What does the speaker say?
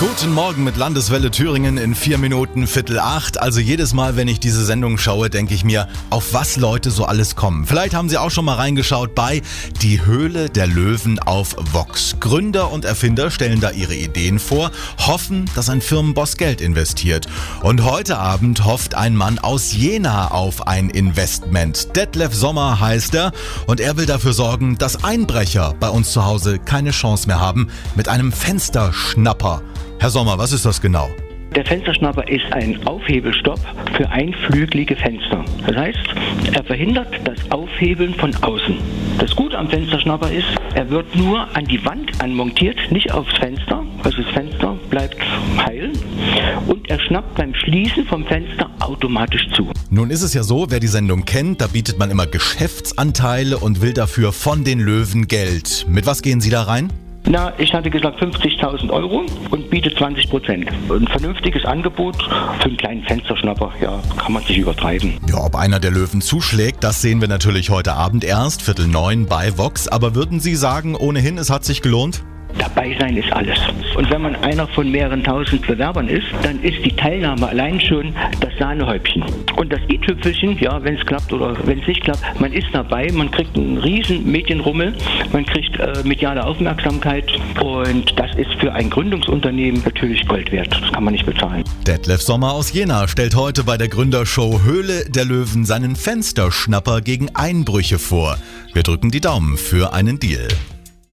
Guten Morgen mit Landeswelle Thüringen in vier Minuten Viertel acht. Also jedes Mal, wenn ich diese Sendung schaue, denke ich mir, auf was Leute so alles kommen. Vielleicht haben Sie auch schon mal reingeschaut bei Die Höhle der Löwen auf Vox. Gründer und Erfinder stellen da ihre Ideen vor, hoffen, dass ein Firmenboss Geld investiert. Und heute Abend hofft ein Mann aus Jena auf ein Investment. Detlef Sommer heißt er und er will dafür sorgen, dass Einbrecher bei uns zu Hause keine Chance mehr haben mit einem Fensterschnapper. Herr Sommer, was ist das genau? Der Fensterschnapper ist ein Aufhebelstopp für einflügelige Fenster. Das heißt, er verhindert das Aufhebeln von außen. Das Gute am Fensterschnapper ist, er wird nur an die Wand anmontiert, nicht aufs Fenster. Also das Fenster bleibt heil und er schnappt beim Schließen vom Fenster automatisch zu. Nun ist es ja so, wer die Sendung kennt, da bietet man immer Geschäftsanteile und will dafür von den Löwen Geld. Mit was gehen Sie da rein? Na, ich hatte gesagt 50.000 Euro und biete 20 Prozent. Ein vernünftiges Angebot für einen kleinen Fensterschnapper, ja, kann man sich übertreiben. Ja, ob einer der Löwen zuschlägt, das sehen wir natürlich heute Abend erst, Viertel neun bei Vox. Aber würden Sie sagen, ohnehin, es hat sich gelohnt? Dabei sein ist alles. Und wenn man einer von mehreren tausend Bewerbern ist, dann ist die Teilnahme allein schon das Sahnehäubchen. Und das i-Tüpfelchen, ja, wenn es klappt oder wenn es nicht klappt, man ist dabei, man kriegt einen riesen Medienrummel, man kriegt äh, mediale Aufmerksamkeit und das ist für ein Gründungsunternehmen natürlich Gold wert. Das kann man nicht bezahlen. Detlef Sommer aus Jena stellt heute bei der Gründershow Höhle der Löwen seinen Fensterschnapper gegen Einbrüche vor. Wir drücken die Daumen für einen Deal.